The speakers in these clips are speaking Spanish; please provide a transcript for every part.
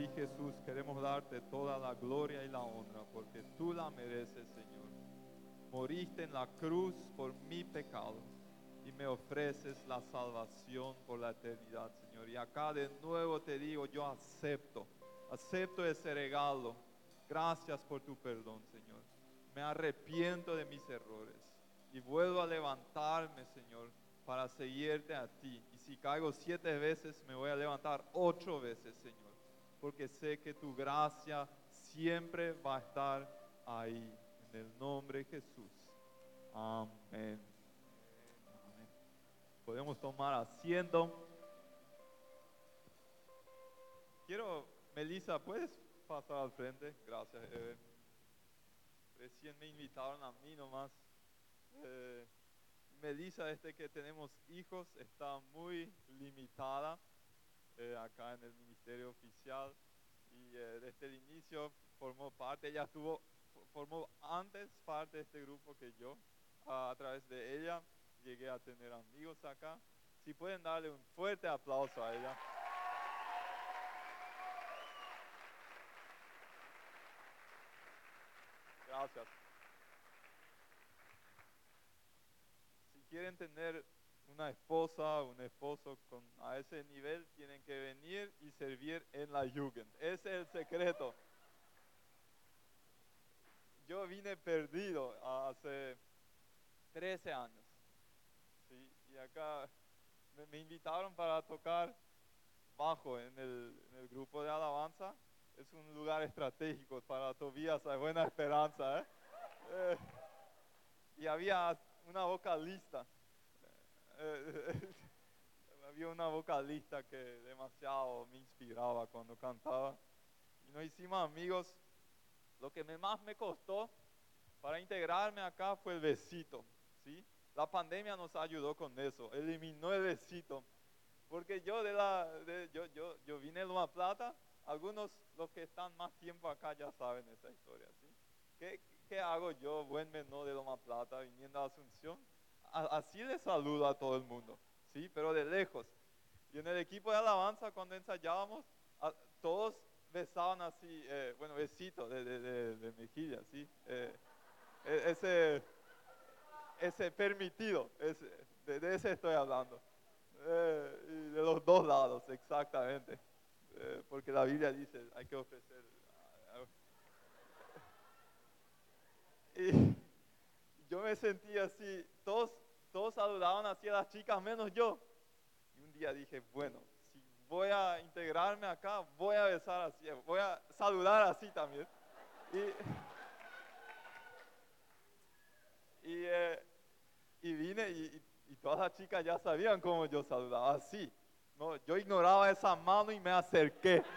Sí, Jesús, queremos darte toda la gloria y la honra porque tú la mereces, Señor. Moriste en la cruz por mi pecado y me ofreces la salvación por la eternidad, Señor. Y acá de nuevo te digo, yo acepto, acepto ese regalo. Gracias por tu perdón, Señor. Me arrepiento de mis errores y vuelvo a levantarme, Señor, para seguirte a ti. Y si caigo siete veces, me voy a levantar ocho veces, Señor, porque sé que tu gracia siempre va a estar ahí. En el nombre de Jesús. Amén. Podemos tomar asiento. Quiero, Melissa, ¿puedes pasar al frente? Gracias, Eve. Recién me invitaron a mí nomás. Eh, Melissa, desde que tenemos hijos, está muy limitada eh, acá en el ministerio oficial y eh, desde el inicio formó parte, ella estuvo, formó antes parte de este grupo que yo. A, a través de ella llegué a tener amigos acá. Si pueden darle un fuerte aplauso a ella. Gracias. Si quieren tener una esposa, un esposo con, a ese nivel, tienen que venir y servir en la Jugend. Es el secreto. Yo vine perdido hace 13 años. Y acá me, invitaron para tocar bajo en el, en el grupo de alabanza. Es un lugar estratégico para Tobías, hay buena esperanza. ¿eh? Eh, y había una vocalista. Eh, había una vocalista que demasiado me inspiraba cuando cantaba. Y nos hicimos amigos. Lo que más me costó para integrarme acá fue el besito. ¿sí? La pandemia nos ayudó con eso, eliminó el besito. Porque yo de la, de- yo, yo, yo vine de Loma Plata, algunos los que están más tiempo acá ya saben esa historia, ¿sí? ¿Qué, qué hago yo, buen menor de Loma Plata, viniendo a Asunción? Así le saludo a todo el mundo, ¿sí? Pero de lejos. Y en el equipo de alabanza, cuando ensayábamos, todos besaban así, eh, bueno, besito de, de, de- mejilla, ¿sí? Eh, e- ese, ese permitido, de, de ese estoy hablando. Eh, y de los dos lados, exactamente. Porque la Biblia dice, hay que ofrecer. Y yo me sentía así, todos, todos saludaban así a las chicas, menos yo. Y un día dije, bueno, si voy a integrarme acá, voy a besar así, voy a saludar así también. Y, y, eh, vine y, y- todas las chicas ya sabían cómo yo saludaba, así. No, yo ignoraba esa mano y me acerqué.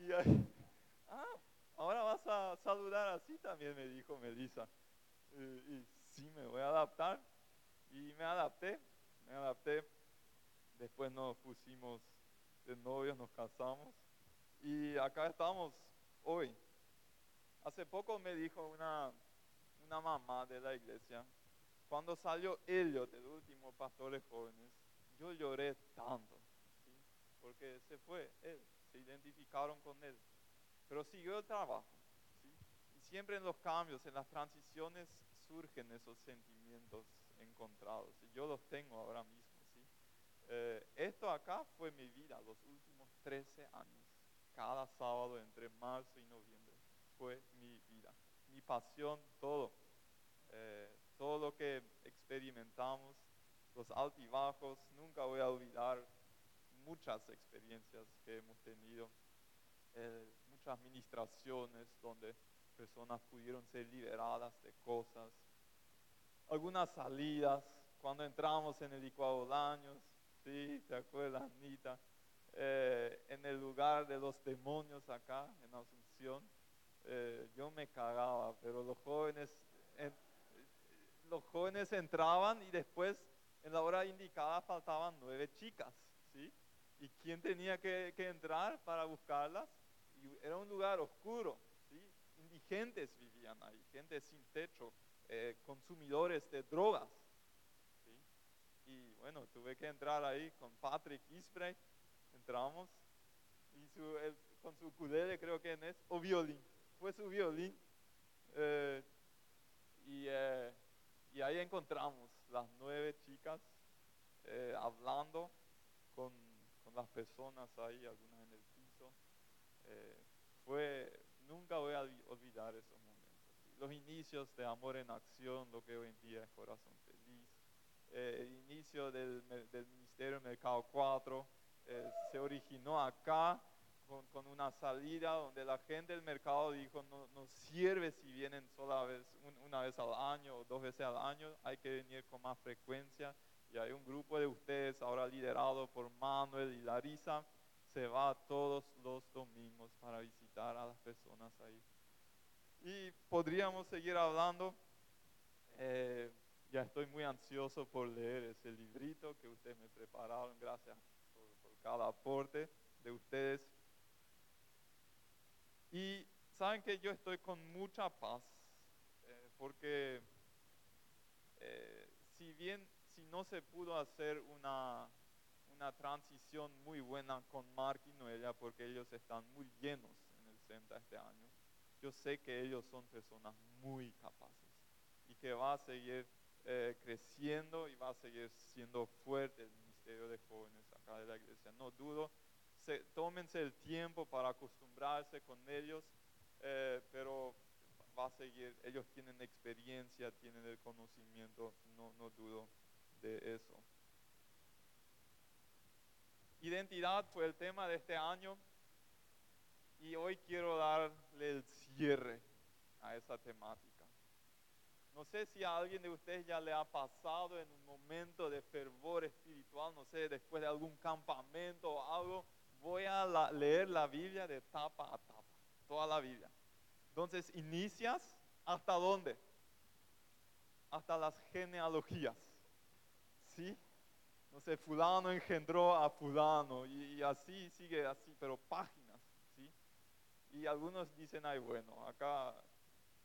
Y ahí, ah, ahora vas a saludar así también, me dijo Melissa. Y, y sí, me voy a adaptar. Y me adapté, me adapté. Después nos pusimos de novios, nos casamos. Y acá estamos hoy. Hace poco me dijo una, una mamá de la iglesia, cuando salió Elliot, el último pastor de jóvenes, yo lloré tanto, porque se fue él, se identificaron con él, pero siguió el trabajo. Y siempre en los cambios, en las transiciones, surgen esos sentimientos encontrados, y yo los tengo ahora mismo. Eh, esto acá fue mi vida los últimos 13 años, cada sábado entre marzo y noviembre, fue mi vida, mi pasión, todo. Eh, todo lo que experimentamos, los altibajos, nunca voy a olvidar muchas experiencias que hemos tenido, muchas ministraciones donde personas pudieron ser liberadas de cosas, algunas salidas, cuando entramos en el Icuaolaños, sí, ¿te acuerdas, Anita? Eh, en el lugar de los demonios acá, en Asunción, eh, yo me cagaba, pero los jóvenes, en- los jóvenes entraban y después en la hora indicada faltaban nueve chicas, ¿sí? ¿Y quién tenía que, que entrar para buscarlas? Y era un lugar oscuro, ¿sí? Indigentes vivían ahí, gente sin techo, eh, consumidores de drogas. Y bueno, tuve que entrar ahí con Patrick Isbray, entramos, y su, el- con su ukulele creo que es, o violín, fue su violín, eh, y, eh, y ahí encontramos las nueve chicas hablando con, con las personas ahí, algunas. Eh, fue, nunca voy a olvi- olvidar esos momentos. Los inicios de Amor en Acción, lo que hoy en día es Corazón Feliz. Eh, el inicio del, del Ministerio Mercado 4 eh, se originó acá con, una salida donde la gente del mercado dijo no, no sirve si vienen sola vez, un- una vez al año o dos veces al año, hay que venir con más frecuencia. Y hay un grupo de ustedes ahora liderado por Manuel y Larisa, se va todos los domingos para visitar a las personas ahí. Y podríamos seguir hablando. eh, ya estoy muy ansioso por leer ese librito que ustedes me prepararon. Gracias por, cada aporte de ustedes. Y saben que yo estoy con mucha paz eh, porque eh, si bien si no se pudo hacer una, una transición muy buena con Mark y Noelia porque ellos están muy llenos en el CENTA este año, yo sé que ellos son personas muy capaces y que va a seguir eh, creciendo y va a seguir siendo fuerte el ministerio de jóvenes acá de la iglesia. No dudo, se, tómense el tiempo para acostumbrarse con ellos, eh, pero va a seguir, ellos tienen experiencia, tienen el conocimiento, no, no dudo de eso. Identidad fue el tema de este año y hoy quiero darle el cierre a esa temática. No sé si a alguien de ustedes ya le ha pasado en un momento de fervor espiritual, no sé, después de algún campamento o algo, voy a leer la Biblia de tapa a tapa, toda la Biblia. Entonces, inicias hasta dónde? Hasta las genealogías. ¿Sí? No sé, fulano engendró a fulano y, así sigue así, pero páginas, ¿sí? Y algunos dicen, ay, bueno, acá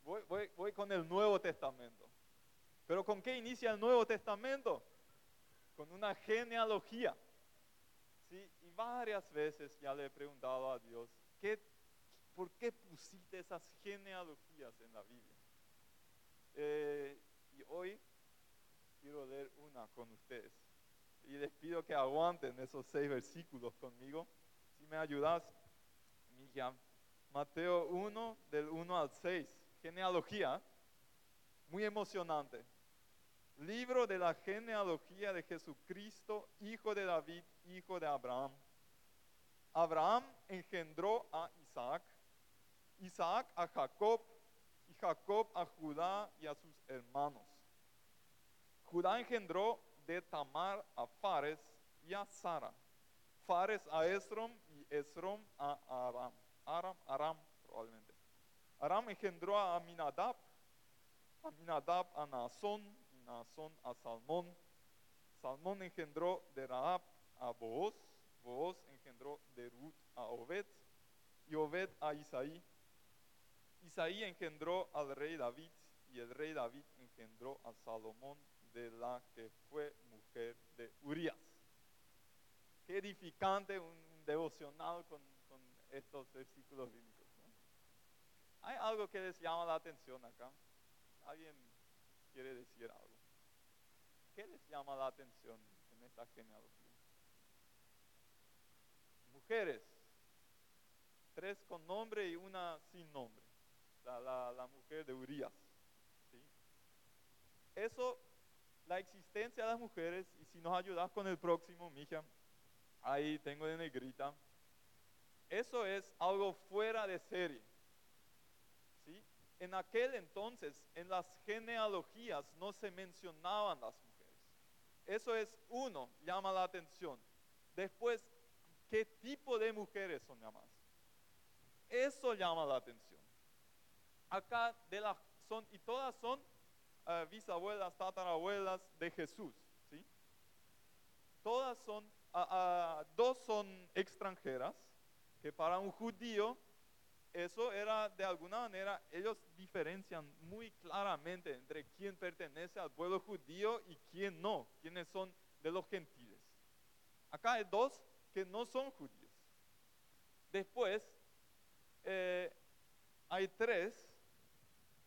voy con el Nuevo Testamento. Pero ¿con qué inicia el Nuevo Testamento? Con una genealogía. ¿sí? Y varias veces ya le he preguntado a Dios, ¿qué, ¿por qué pusiste esas genealogías en la Biblia? Eh, y hoy quiero leer una con ustedes. Y les pido que aguanten esos seis versículos conmigo. Si me ayudas, Miriam. Mateo 1, del 1 al 6. Genealogía. Muy emocionante. Libro de la genealogía de Jesucristo, hijo de David, hijo de Abraham. Abraham engendró a Isaac, Isaac a Jacob y Jacob a Judá y a sus hermanos. Judá engendró de Tamar a Fares y a Sara. Fares a Esrom y Esrom a Aram. Aram, Aram probablemente. Aram engendró a Aminadab, Aminadab a Naasón Naasón a Salmón. Salmón engendró de Rahab a Booz, Booz engendró de Ruth a Obed y Obed a Isaí. Isaí engendró al rey David y el rey David engendró a Salomón de la que fue mujer de Urias. Qué edificante un, devocional con, estos versículos bíblicos. Hay algo que les llama la atención acá. ¿Alguien quiere decir algo? ¿Qué les llama la atención en esta genealogía? Mujeres, tres con nombre y una sin nombre. La, mujer de Urias. Eso, la existencia de las mujeres, y si nos ayudas con el próximo, mija, ahí tengo de negrita. Eso es algo fuera de serie. ¿sí? En aquel entonces, en las genealogías no se mencionaban las mujeres. Eso es uno, llama la atención. Después, ¿qué tipo de mujeres son llamadas? Eso llama la atención. Acá de las son y todas son eh, bisabuelas, tatarabuelas de Jesús, ¿sí? Todas son, dos son extranjeras, que para un judío eso era de alguna manera, ellos diferencian muy claramente entre quién pertenece al pueblo judío y quién no, quiénes son de los gentiles. Acá hay dos que no son judíos. Después, eh, hay tres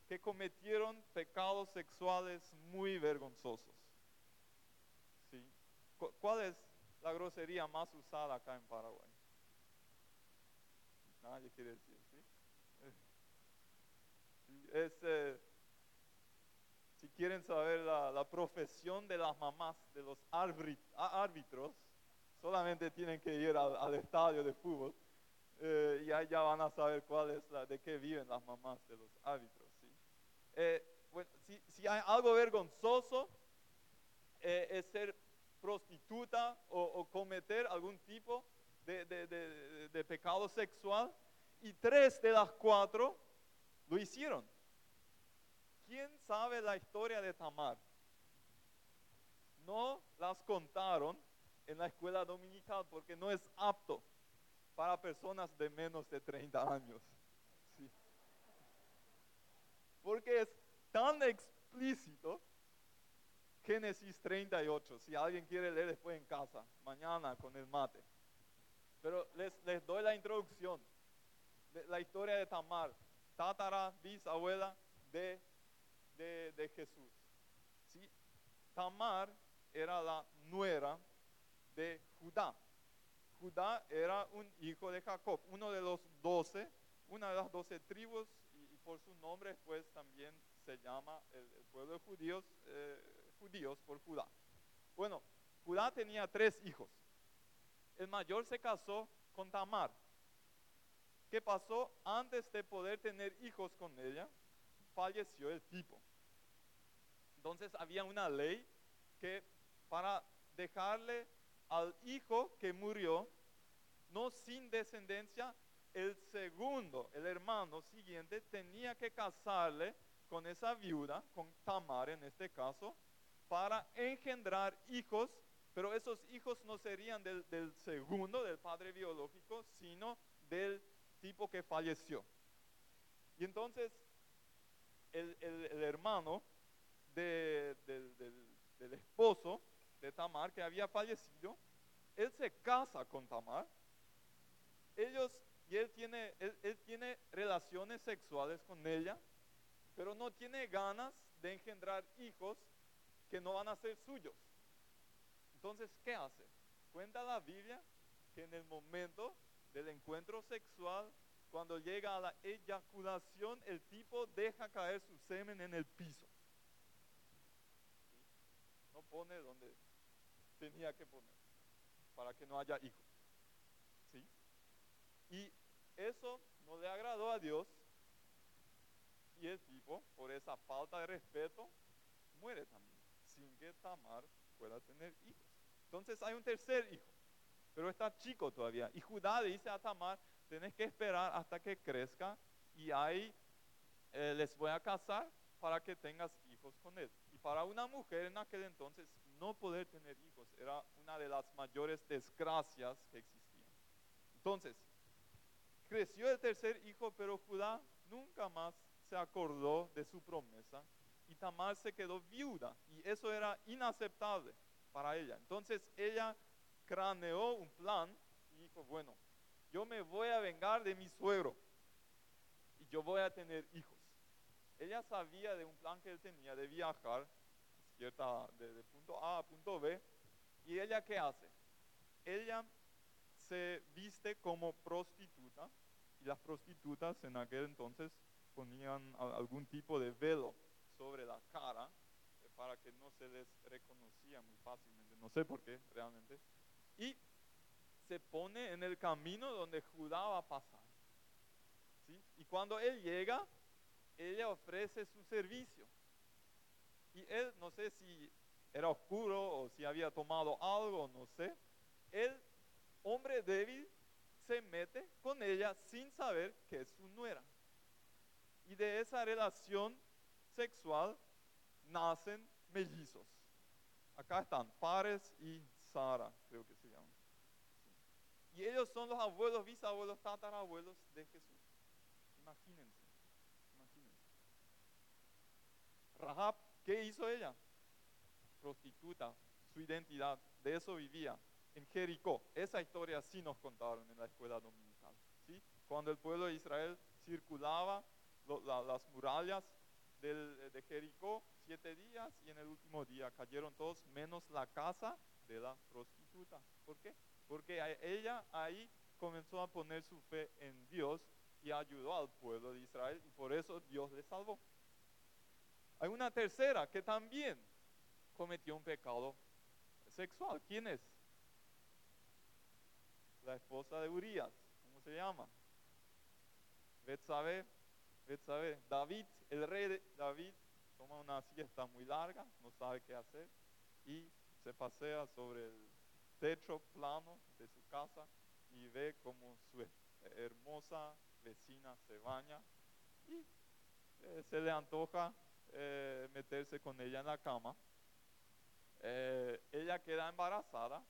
que cometieron pecados sexuales muy vergonzosos. ¿Cuál es la grosería más usada acá en Paraguay? Nadie quiere decir, ¿sí? Es, eh, si quieren saber la, profesión de las mamás, de los árbitros, solamente tienen que ir al, estadio de fútbol eh, y ahí ya van a saber cuál es la, de qué viven las mamás de los árbitros. Eh, si, hay algo vergonzoso, eh, es ser prostituta o, cometer algún tipo de, pecado sexual. Y tres de las cuatro lo hicieron. ¿Quién sabe la historia de Tamar? No las contaron en la escuela dominical porque no es apto para personas de menos de 30 años porque es tan explícito. Génesis 38, si alguien quiere leer después en casa, mañana con el mate. Pero les, les doy la introducción de la historia de Tamar, tátara, bisabuela de, de, de Jesús. ¿Sí? Tamar era la nuera de Judá. Judá era un hijo de Jacob, uno de los doce, una de las doce tribus por su nombre, pues también se llama el, pueblo de judíos, eh, judíos por Judá. Bueno, Judá tenía tres hijos. El mayor se casó con Tamar. ¿Qué pasó? Antes de poder tener hijos con ella, falleció el tipo. Entonces había una ley que para dejarle al hijo que murió, no sin descendencia, el segundo, el hermano siguiente, tenía que casarle con esa viuda, con Tamar en este caso, para engendrar hijos, pero esos hijos no serían del, segundo, del padre biológico, sino del tipo que falleció. Y entonces el, hermano del, del esposo de Tamar que había fallecido, él se casa con Tamar. Ellos y él tiene, él, tiene relaciones sexuales con ella, pero no tiene ganas de engendrar hijos que no van a ser suyos. Entonces, ¿qué hace? Cuenta la Biblia que en el momento del encuentro sexual, cuando llega a la eyaculación, el tipo deja caer su semen en el piso. No pone donde tenía que poner, para que no haya hijos. Y eso no le agradó a Dios. Y el tipo, por esa falta de respeto, muere también, sin que Tamar pueda tener hijos. Entonces hay un tercer hijo, pero está chico todavía. Y Judá dice a Tamar, tenés que esperar hasta que crezca y ahí eh, les voy a casar para que tengas hijos con él. Y para una mujer en aquel entonces no poder tener hijos era una de las mayores desgracias que existían. Entonces, Creció el tercer hijo, pero Judá nunca más se acordó de su promesa y Tamar se quedó viuda y eso era inaceptable para ella. Entonces ella craneó un plan y dijo, bueno, yo me voy a vengar de mi suegro y yo voy a tener hijos. Ella sabía de un plan que él tenía de viajar cierta, de, de punto A a punto B y ella qué hace? Ella se viste como prostituta y las prostitutas en aquel entonces ponían algún tipo de velo sobre la cara eh, para que no se les reconocía muy fácilmente, no sé por qué realmente, y se pone en el camino donde Judá va a pasar. ¿sí? Y cuando él llega, ella ofrece su servicio. Y él, no sé si era oscuro o si había tomado algo, no sé, él hombre débil se mete con ella sin saber que es su nuera. Y de esa relación sexual nacen mellizos. Acá están Pares y Sara, creo que se llaman. Y ellos son los abuelos, bisabuelos, tatarabuelos de Jesús. Imagínense, imagínense. Rahab, ¿qué hizo ella? Prostituta, su identidad, de eso vivía, en Jericó. Esa historia sí nos contaron en la escuela dominical. ¿sí? Cuando el pueblo de Israel circulaba las murallas de Jericó siete días y en el último día cayeron todos menos la casa de la prostituta. ¿Por qué? Porque ella ahí comenzó a poner su fe en Dios y ayudó al pueblo de Israel y por eso Dios le salvó. Hay una tercera que también cometió un pecado sexual. ¿Quién es? La esposa de Urias. ¿Cómo se llama? Betsabe. Betsabe. David, el rey de David, toma una siesta muy larga, no sabe qué hacer y se pasea sobre el techo plano de su casa y ve como su hermosa vecina se baña y eh, se le antoja eh, meterse con ella en la cama. Eh, ella queda embarazada.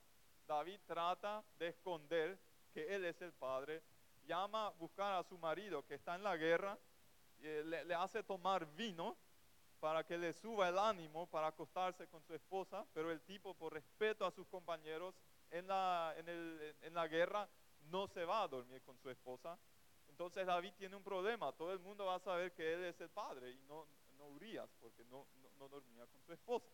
David trata de esconder que él es el padre. Llama a buscar a su marido que está en la guerra. Le, le, hace tomar vino para que le suba el ánimo para acostarse con su esposa. Pero el tipo, por respeto a sus compañeros en la, en, el, en la guerra, no se va a dormir con su esposa. Entonces David tiene un problema. Todo el mundo va a saber que él es el padre y no, no porque no, no, dormía con su esposa.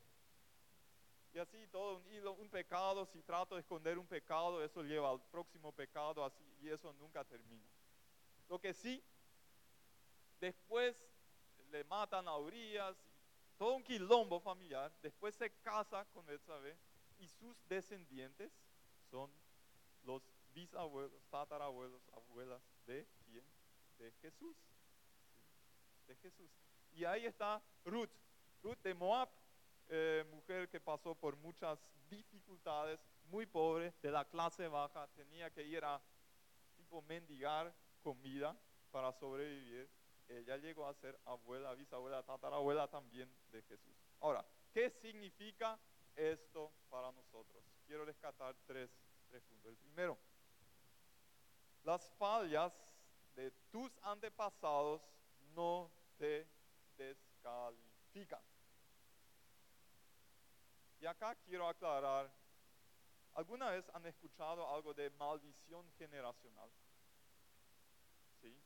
Y así todo un un pecado, si trato de esconder un pecado, eso lleva al próximo pecado, así, y eso nunca termina. Lo que sí, después le matan a Urias, todo un quilombo familiar, después se casa con Betsabé y sus descendientes son los bisabuelos, tatarabuelos, abuelas de quién? De Jesús. De Jesús. Y ahí está Ruth, Ruth de Moab, eh, mujer que pasó por muchas dificultades, muy pobre, de la clase baja, tenía que ir a tipo mendigar comida para sobrevivir. Ella llegó a ser abuela, bisabuela, tatarabuela también de Jesús. Ahora, ¿qué significa esto para nosotros? Quiero rescatar tres, tres puntos. El primero, las fallas de tus antepasados no te descalifican. Y acá quiero aclarar, ¿alguna vez han escuchado algo de maldición generacional? ¿Sí?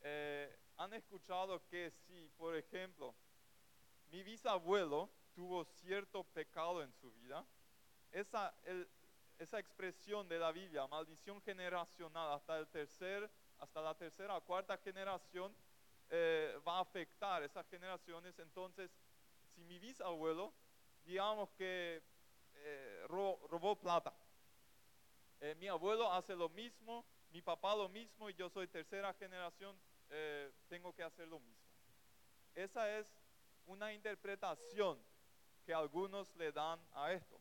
Eh, ¿Han escuchado que si, por ejemplo, mi bisabuelo tuvo cierto pecado en su vida, esa, esa expresión de la Biblia, maldición generacional, hasta el tercer, hasta la tercera o cuarta generación, eh, va a afectar esas generaciones. Entonces, si mi bisabuelo, digamos que eh, robó, plata, eh, mi abuelo hace lo mismo, mi papá lo mismo y yo soy tercera generación, tengo que hacer lo mismo. Esa es una interpretación que algunos le dan a esto.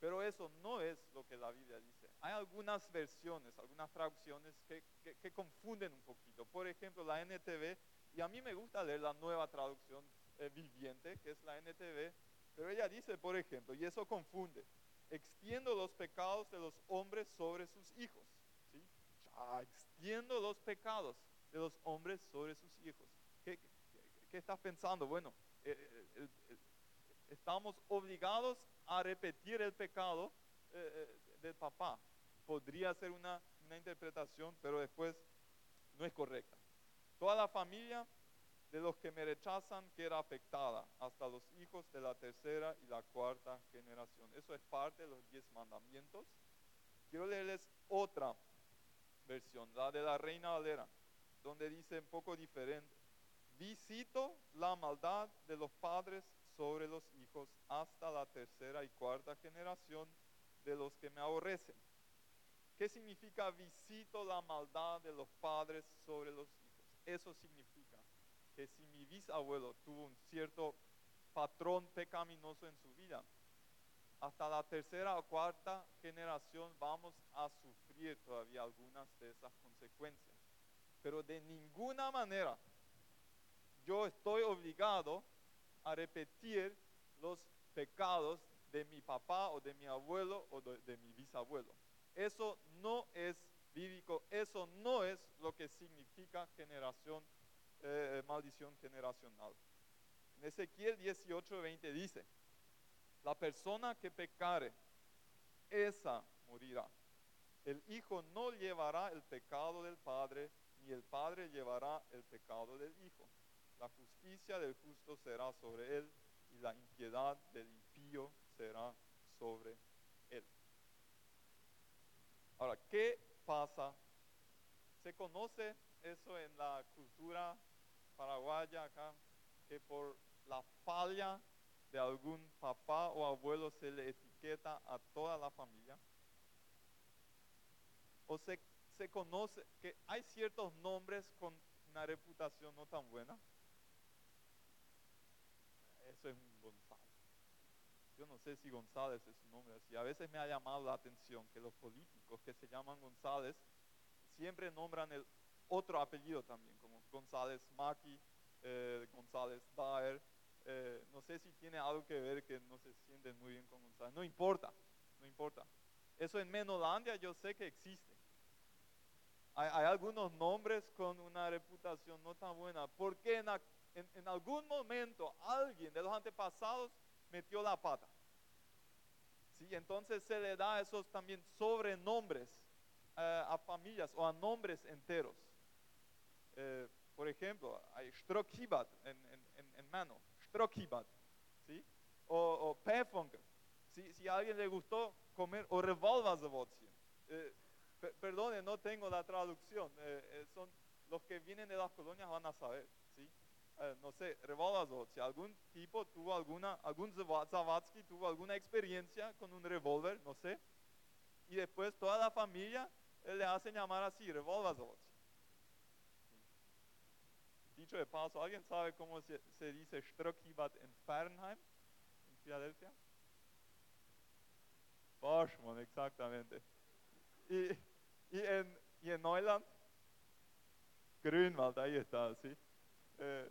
Pero eso no es lo que la Biblia dice. Hay algunas versiones, algunas traducciones que, confunden un poquito. Por ejemplo, la NTV, y a mí me gusta leer la nueva traducción eh, viviente, que es la NTV, pero ella dice, por ejemplo, y eso confunde, extiendo los pecados de los hombres sobre sus hijos. ¿sí? extiendo los pecados de los hombres sobre sus hijos. ¿Qué, qué, estás pensando? Bueno, eh, eh, estamos obligados a repetir el pecado del papá podría ser una, interpretación, pero después no es correcta. Toda la familia de los que me rechazan queda afectada, hasta los hijos de la tercera y la cuarta generación. Eso es parte de los diez mandamientos. Quiero leerles otra versión, la de la Reina Valera, donde dice un poco diferente. Visito la maldad de los padres sobre los hijos hasta la tercera y cuarta generación de los que me aborrecen. ¿Qué significa visito la maldad de los padres sobre los hijos? Eso significa que si mi bisabuelo tuvo un cierto patrón pecaminoso en su vida, hasta la tercera o cuarta generación vamos a sufrir todavía algunas de esas consecuencias. Pero de ninguna manera yo estoy obligado a repetir los pecados de mi papá o de mi abuelo o de, mi bisabuelo. Eso no es bíblico, eso no es lo que significa generación, eh, maldición generacional. En Ezequiel 18, 20 dice, La persona que pecare, esa morirá. El Hijo no llevará el pecado del Padre, ni el Padre llevará el pecado del Hijo. La justicia del justo será sobre él, y la impiedad del impío será sobre él. Ahora, ¿qué pasa? ¿Se conoce eso en la cultura paraguaya acá? Que por la falla de algún papá o abuelo se le etiqueta a toda la familia. O se, se conoce que hay ciertos nombres con una reputación no tan buena. Eso es un González. Yo no sé si González es su nombre así. A veces me ha llamado la atención que los políticos que se llaman González siempre nombran el otro apellido también, González Maki, eh, González Daer. Eh, no sé si tiene algo que ver que no se sienten muy bien con González. No importa, no importa. Eso en Menolandia yo sé que existe. Hay, algunos nombres con una reputación no tan buena. Porque en, en, algún momento alguien de los antepasados metió la pata. ¿Sí? Entonces se le da esos también sobrenombres eh, a familias o a nombres enteros. Por ejemplo, hay Strokibat en, en, mano, Strokibat, ¿sí? O, o. Si, a alguien le gustó comer, o Revolvazavotien. Eh, per- perdone, no tengo la traducción. eh, eh, son los que vienen de las colonias van a saber, ¿sí? Eh, no sé, si algún tipo tuvo alguna, algún Zava- Zavatsky tuvo alguna experiencia con un revólver, no sé, y después toda la familia eh, le hacen llamar así, revolvazot. Dicho de paso, ¿alguien sabe cómo se, se dice Strokibat en Fahrenheit, en Filadelfia? Boschman, exactamente. Y, y, en, y en Neuland, Grünwald, ahí está, ¿sí? Eh,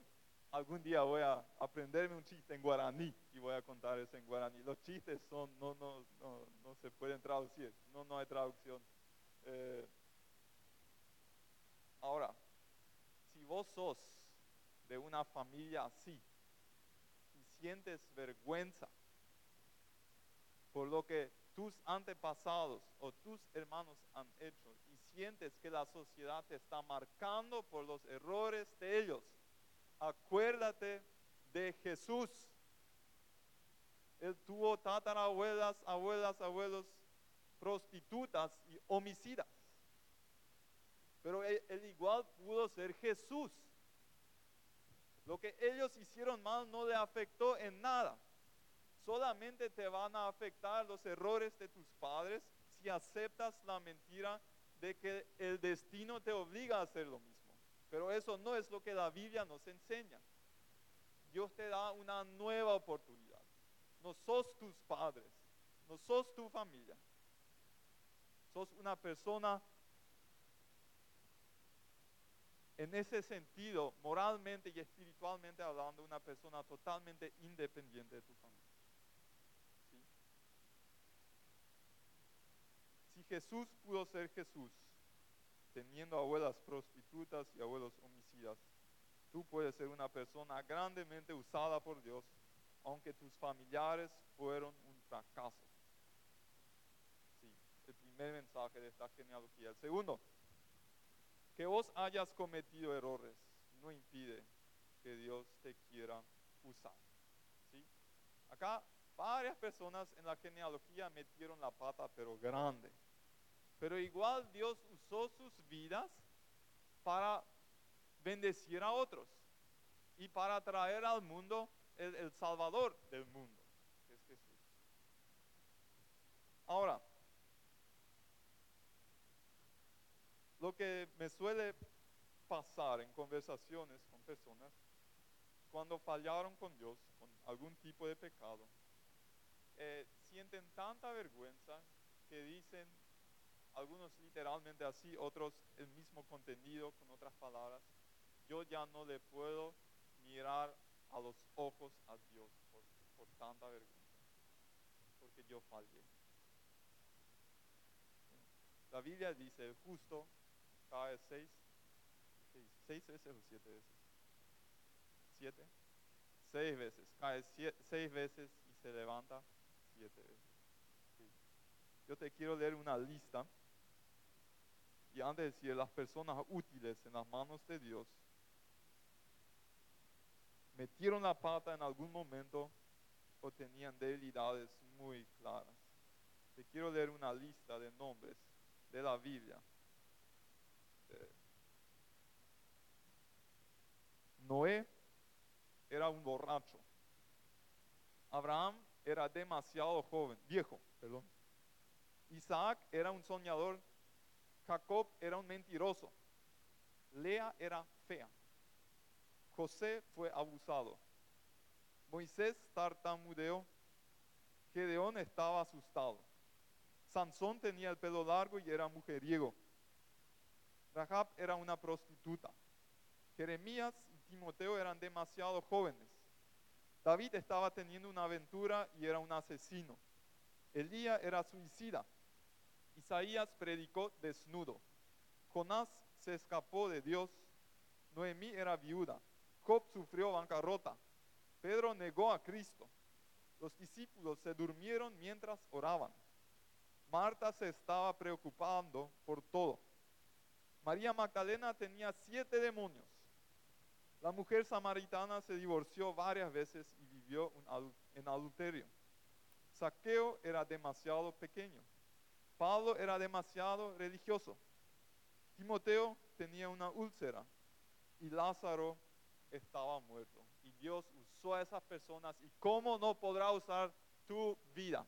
algún día voy a aprenderme un chiste en guaraní y voy a contar eso en guaraní. Los chistes son, no, no, no, no se pueden traducir, no, no hay traducción. Eh, ahora, si vos sos de una familia así y sientes vergüenza por lo que tus antepasados o tus hermanos han hecho y sientes que la sociedad te está marcando por los errores de ellos, acuérdate de Jesús. Él tuvo tatarabuelas, abuelas, abuelos, prostitutas y homicidas. Pero él, él igual pudo ser Jesús. Lo que ellos hicieron mal no le afectó en nada. Solamente te van a afectar los errores de tus padres si aceptas la mentira de que el destino te obliga a hacer lo mismo. Pero eso no es lo que la Biblia nos enseña. Dios te da una nueva oportunidad. No sos tus padres, no sos tu familia. Sos una persona en ese sentido, moralmente y espiritualmente hablando, una persona totalmente independiente de tu familia. ¿Sí? Si Jesús pudo ser Jesús, teniendo abuelas prostitutas y abuelos homicidas, tú puedes ser una persona grandemente usada por Dios, aunque tus familiares fueron un fracaso. Sí, el primer mensaje de esta genealogía. El segundo, que vos hayas cometido errores no impide que Dios te quiera usar. Acá varias personas en la genealogía metieron la pata, pero grande. Pero igual Dios usó sus vidas para bendecir a otros y para traer al mundo el, el Salvador del mundo, que es Jesús. Ahora, lo que me suele pasar en conversaciones con personas cuando fallaron con Dios, con algún tipo de pecado, eh, sienten tanta vergüenza que dicen, algunos literalmente así, otros el mismo contenido con otras palabras, yo ya no le puedo mirar a los ojos a Dios por, tanta vergüenza, porque yo fallé. La Biblia dice, el justo cae seis, seis, seis veces o siete veces. Siete, seis veces, cae sie- seis veces y se levanta siete veces. Yo te quiero leer una lista. Y antes de decir, las personas útiles en las manos de Dios metieron la pata en algún momento o tenían debilidades muy claras. Te quiero leer una lista de nombres de la Biblia. Noé era un borracho. Abraham era demasiado joven, viejo, perdón. Isaac era un soñador. Jacob era un mentiroso. Lea era fea. José fue abusado. Moisés tartamudeó. Gedeón estaba asustado. Sansón tenía el pelo largo y era mujeriego. Rahab era una prostituta. Jeremías y Timoteo eran demasiado jóvenes. David estaba teniendo una aventura y era un asesino. Elías era suicida. Isaías predicó desnudo. Jonás se escapó de Dios. Noemí era viuda. Job sufrió bancarrota. Pedro negó a Cristo. Los discípulos se durmieron mientras oraban. Marta se estaba preocupando por todo. María Magdalena tenía siete demonios. La mujer samaritana se divorció varias veces y vivió en adulterio. Saqueo era demasiado pequeño. Pablo era demasiado religioso. Timoteo tenía una úlcera y Lázaro estaba muerto. Y Dios usó a esas personas y cómo no podrá usar tu vida.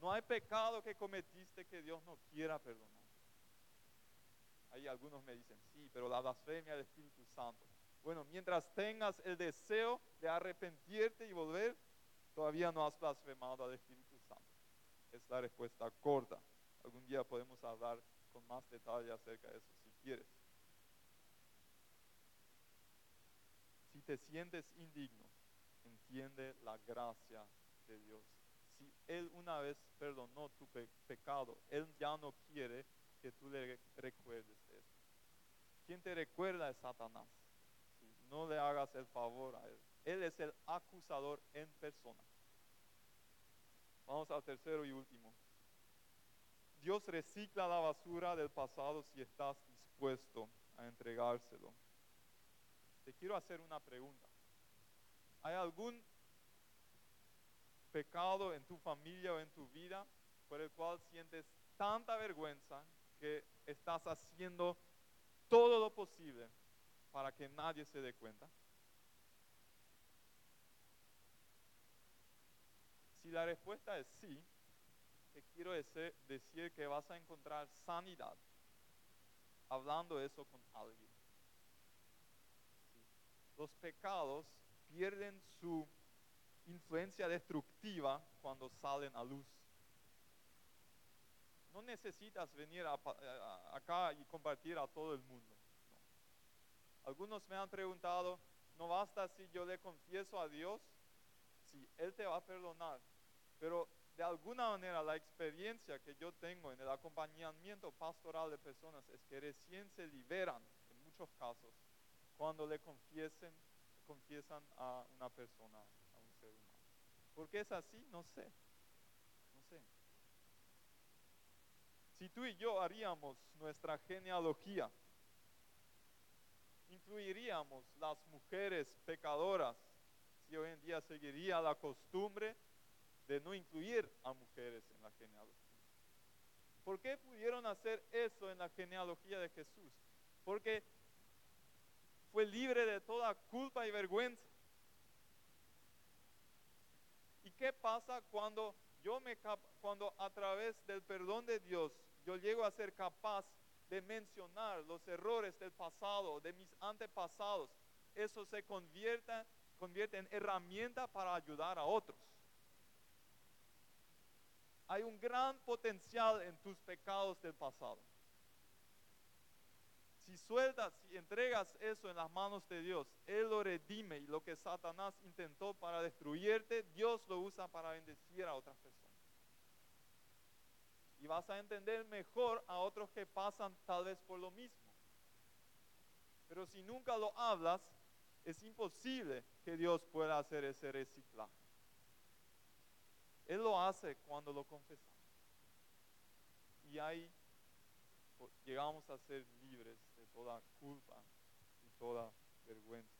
No hay pecado que cometiste que Dios no quiera perdonar. Ahí algunos me dicen, sí, pero la blasfemia del Espíritu Santo. Bueno, mientras tengas el deseo de arrepentirte y volver, todavía no has blasfemado al Espíritu Santo. Es la respuesta corta. Algún día podemos hablar con más detalle acerca de eso si quieres. Si te sientes indigno, entiende la gracia de Dios. Si Él una vez perdonó tu pecado, Él ya no quiere que tú le recuerdes eso. Quien te recuerda es Satanás. No le hagas el favor a Él. Él es el acusador en persona. Vamos al tercero y último. Dios recicla la basura del pasado si estás dispuesto a entregárselo te quiero hacer una pregunta. ¿Hay algún pecado en tu familia o en tu vida por el cual sientes tanta vergüenza que estás haciendo todo lo posible para que nadie se dé cuenta? Si la respuesta es sí, te quiero decir, que vas a encontrar sanidad hablando eso con alguien los pecados pierden su influencia destructiva cuando salen a luz. No necesitas venir acá y compartir a todo el mundo. Algunos me han preguntado, ¿no basta si yo le confieso a Dios? Si Él te va a perdonar. Pero de alguna manera la experiencia que yo tengo en el acompañamiento pastoral de personas es que recién se liberan, en muchos casos, cuando le confiesen, confiesan a una persona, a un ser humano. ¿Por qué es así? No sé. No sé. Si tú y yo haríamos nuestra genealogía, incluiríamos las mujeres pecadoras, si hoy en día seguiría la costumbre de no incluir a mujeres en la genealogía. ¿Por qué pudieron hacer eso en la genealogía de Jesús? Porque fue libre de toda culpa y vergüenza. ¿Y qué pasa cuando yo me cuando a través del perdón de Dios yo llego a ser capaz de mencionar los errores del pasado, de mis antepasados? Eso se convierte, convierte en herramienta para ayudar a otros. Hay un gran potencial en tus pecados del pasado. Si sueltas y entregas eso en las manos de Dios, Él lo redime y lo que Satanás intentó para destruirte, Dios lo usa para bendecir a otras personas. Y vas a entender mejor a otros que pasan tal vez por lo mismo. Pero si nunca lo hablas, es imposible que Dios pueda hacer ese reciclaje. Él lo hace cuando lo confesamos. Y ahí pues, llegamos a ser libres de toda culpa y toda vergüenza.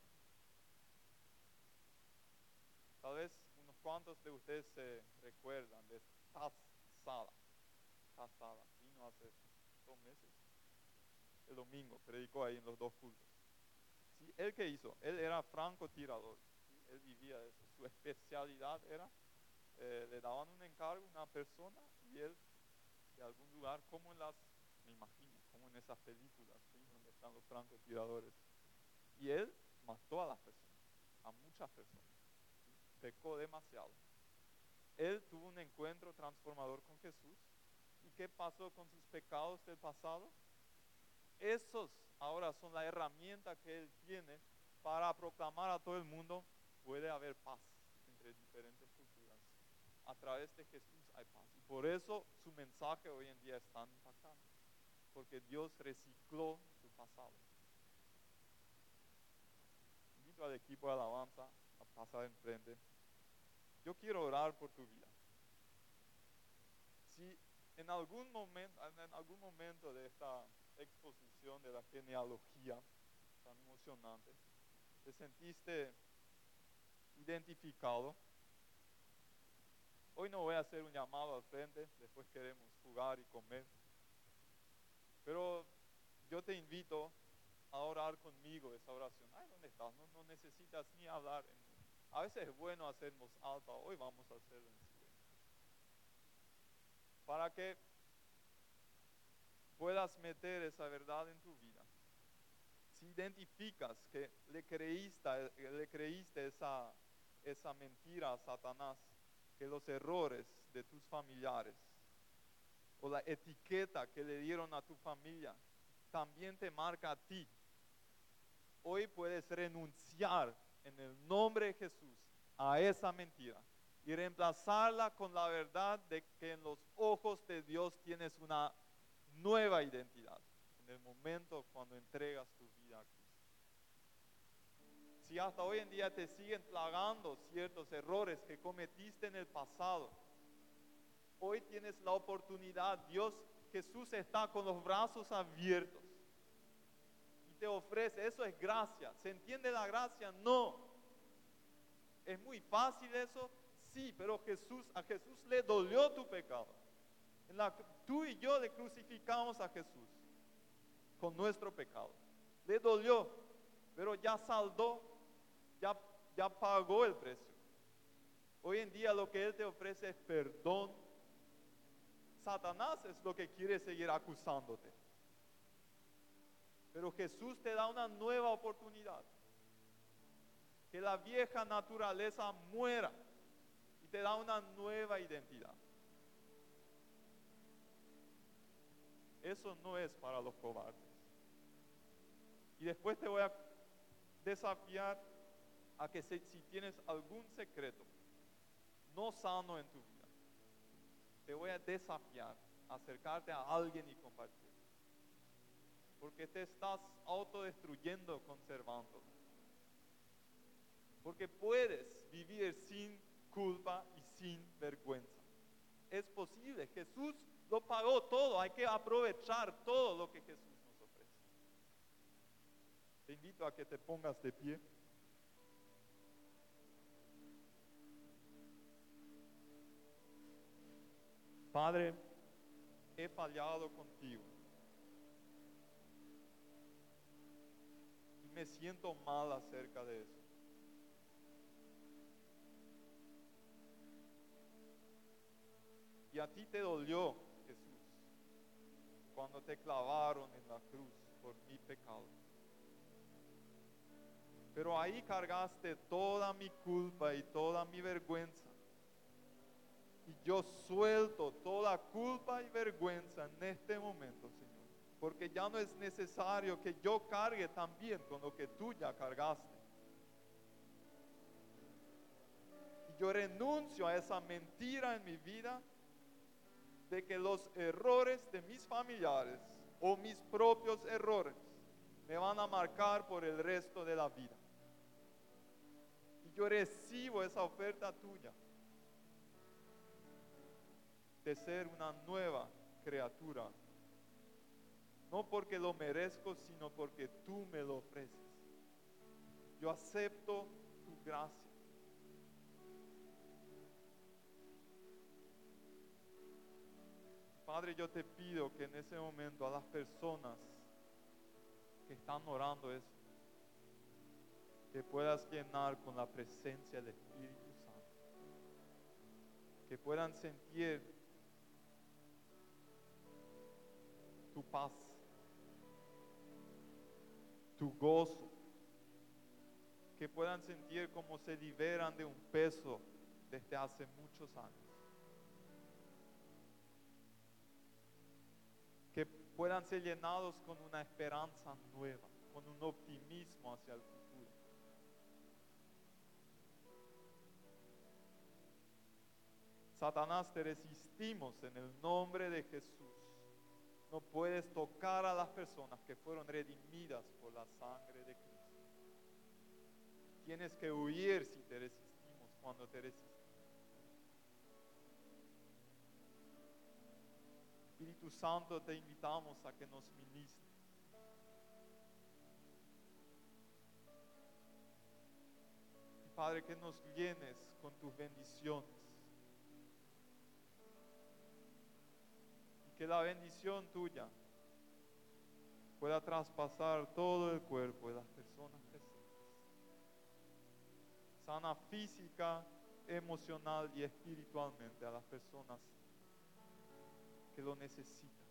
Tal vez unos cuantos de ustedes se recuerdan de Taz Sala. Meses. El domingo predicó ahí en los dos cultos. Sí, ¿Él qué hizo? Él era francotirador. ¿sí? Él vivía eso. Su especialidad era, eh, le daban un encargo a una persona y él de algún lugar, como en las, me imagino, como en esas películas, donde están los francotiradores. Y él mató a las personas, a muchas personas. Pecó demasiado. Él tuvo un encuentro transformador con Jesús. ¿Y qué pasó con sus pecados del pasado? Esos ahora son la herramienta que él tiene para proclamar a todo el mundo, puede haber paz entre diferentes culturas. A través de Jesús hay paz. Y por eso su mensaje hoy en día es tan impactante, porque Dios recicló su pasado. Invito al equipo de alabanza a pasar enfrente. Yo quiero orar por tu vida. Si en algún momento, en algún momento de esta exposición de la genealogía tan emocionante, te sentiste identificado. Hoy no voy a hacer un llamado al frente, después queremos jugar y comer. Pero yo te invito a orar conmigo esa oración. Ay, ¿dónde estás? No, necesitas ni hablar. A veces es bueno hacer voz alta, hoy vamos a hacerlo. Para que puedas meter esa verdad en tu vida. Si identificas que le creíste, le creíste esa, esa mentira a Satanás, que los errores de tus familiares o la etiqueta que le dieron a tu familia también te marca a ti. Hoy puedes renunciar en el nombre de Jesús a esa mentira y reemplazarla con la verdad de que en los ojos de Dios tienes una nueva identidad en el momento cuando entregas tu vida a Cristo. Si hasta hoy en día te siguen plagando ciertos errores que cometiste en el pasado, hoy tienes la oportunidad, Dios Jesús está con los brazos abiertos y te ofrece, eso es gracia. ¿Se entiende la gracia? No. ¿Es muy fácil eso? Sí, pero Jesús, a Jesús le dolió tu pecado. Tú y yo le crucificamos a Jesús con nuestro pecado. Le dolió, pero ya saldó, ya, ya pagó el precio. Hoy en día lo que Él te ofrece es perdón. Satanás es lo que quiere seguir acusándote. Pero Jesús te da una nueva oportunidad. Que la vieja naturaleza muera te da una nueva identidad. Eso no es para los cobardes. Y después te voy a desafiar a que si, tienes algún secreto no sano en tu vida, te voy a desafiar a acercarte a alguien y compartir. Porque te estás autodestruyendo conservándolo. Porque puedes vivir sin culpa y sin vergüenza. Es posible. Jesús lo pagó todo, hay que aprovechar todo lo que Jesús nos ofrece. Te invito a que te pongas de pie. Padre, he fallado contigo. Y me siento mal acerca de eso. Y a ti te dolió cuando te clavaron en la cruz por mi pecado. Pero ahí cargaste toda mi culpa y toda mi vergüenza. Y yo suelto toda culpa y vergüenza en este momento, Señor. Porque ya no es necesario que yo cargue también con lo que tú ya cargaste. Y yo renuncio a esa mentira en mi vida de que los errores de mis familiares o mis propios errores me van a marcar por el resto de la vida. Y yo recibo esa oferta tuya de ser una nueva criatura. No porque lo merezco, sino porque tú me lo ofreces. Yo acepto tu gracia. Padre, yo te pido que en ese momento a las personas que están orando eso, te puedas llenar con la presencia del Espíritu Santo. Que puedan sentir tu paz, tu gozo. Que puedan sentir cómo se liberan de un peso desde hace muchos años. Puedan ser llenados con una esperanza nueva, con un optimismo hacia el futuro. Satanás, te resistimos en el nombre de Jesús. No puedes tocar a las personas que fueron redimidas por la sangre de Cristo. Tienes que huir si te resistimos cuando te resistimos. Espíritu Santo, te invitamos a que nos ministres. Padre, que nos llenes con tus bendiciones. Y que la bendición tuya pueda traspasar todo el cuerpo de las personas presentes. Sana física, emocional y espiritualmente a las personas que lo necesitan.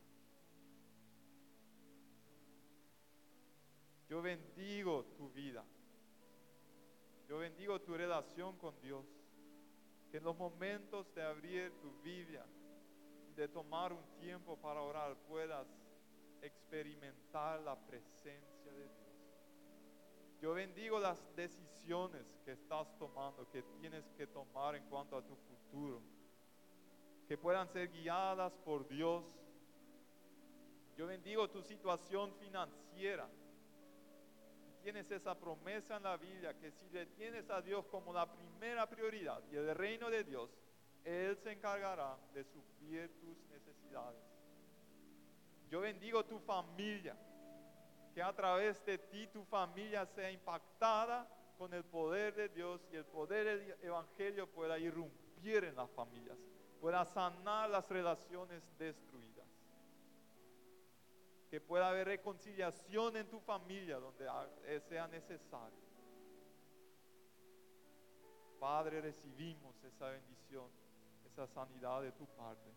Yo bendigo tu vida. Yo bendigo tu relación con Dios. Que en los momentos de abrir tu Biblia y de tomar un tiempo para orar puedas experimentar la presencia de Dios. Yo bendigo las decisiones que estás tomando, que tienes que tomar en cuanto a tu futuro que puedan ser guiadas por Dios. Yo bendigo tu situación financiera. Tienes esa promesa en la Biblia que si le tienes a Dios como la primera prioridad y el reino de Dios, Él se encargará de suplir tus necesidades. Yo bendigo tu familia, que a través de ti tu familia sea impactada con el poder de Dios y el poder del Evangelio pueda irrumpir en las familias pueda sanar las relaciones destruidas. Que pueda haber reconciliación en tu familia donde eh, sea necesario. Padre, recibimos esa bendición, esa sanidad de tu parte.